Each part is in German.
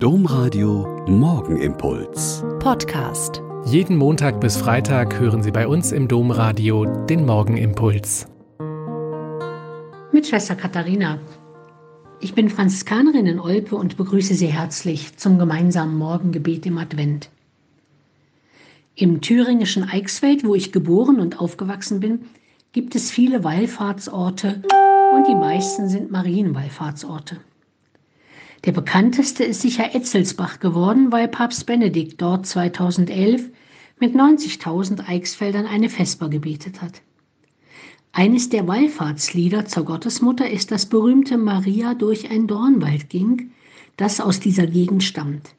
Domradio Morgenimpuls. Podcast. Jeden Montag bis Freitag hören Sie bei uns im Domradio den Morgenimpuls. Mit Schwester Katharina. Ich bin Franziskanerin in Olpe und begrüße Sie herzlich zum gemeinsamen Morgengebet im Advent. Im thüringischen Eichsfeld, wo ich geboren und aufgewachsen bin, gibt es viele Wallfahrtsorte und die meisten sind Marienwallfahrtsorte. Der bekannteste ist sicher Etzelsbach geworden, weil Papst Benedikt dort 2011 mit 90.000 Eichsfeldern eine Vesper gebetet hat. Eines der Wallfahrtslieder zur Gottesmutter ist das berühmte Maria durch ein Dornwald ging, das aus dieser Gegend stammt.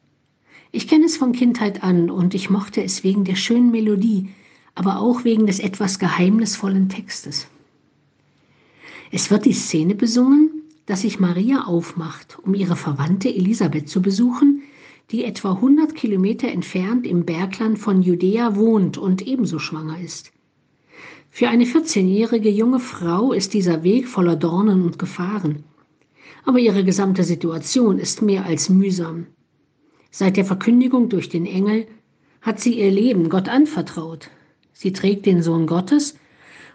Ich kenne es von Kindheit an und ich mochte es wegen der schönen Melodie, aber auch wegen des etwas geheimnisvollen Textes. Es wird die Szene besungen, dass sich Maria aufmacht, um ihre Verwandte Elisabeth zu besuchen, die etwa 100 Kilometer entfernt im Bergland von Judäa wohnt und ebenso schwanger ist. Für eine 14-jährige junge Frau ist dieser Weg voller Dornen und Gefahren. Aber ihre gesamte Situation ist mehr als mühsam. Seit der Verkündigung durch den Engel hat sie ihr Leben Gott anvertraut. Sie trägt den Sohn Gottes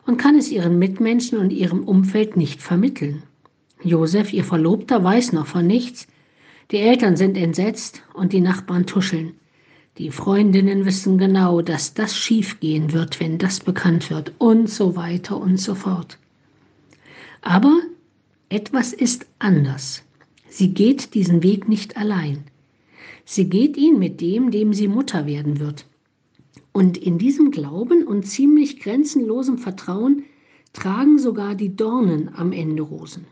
und kann es ihren Mitmenschen und ihrem Umfeld nicht vermitteln. Josef, ihr Verlobter, weiß noch von nichts. Die Eltern sind entsetzt und die Nachbarn tuscheln. Die Freundinnen wissen genau, dass das schiefgehen wird, wenn das bekannt wird und so weiter und so fort. Aber etwas ist anders. Sie geht diesen Weg nicht allein. Sie geht ihn mit dem, dem sie Mutter werden wird. Und in diesem Glauben und ziemlich grenzenlosem Vertrauen tragen sogar die Dornen am Ende Rosen.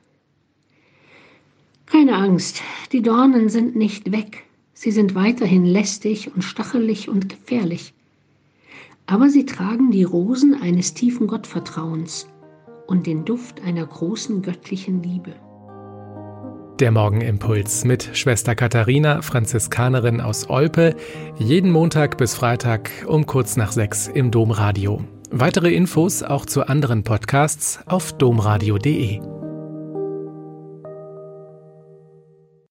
Keine Angst, die Dornen sind nicht weg. Sie sind weiterhin lästig und stachelig und gefährlich. Aber sie tragen die Rosen eines tiefen Gottvertrauens und den Duft einer großen göttlichen Liebe. Der Morgenimpuls mit Schwester Katharina, Franziskanerin aus Olpe, jeden Montag bis Freitag um kurz nach sechs im Domradio. Weitere Infos auch zu anderen Podcasts auf domradio.de.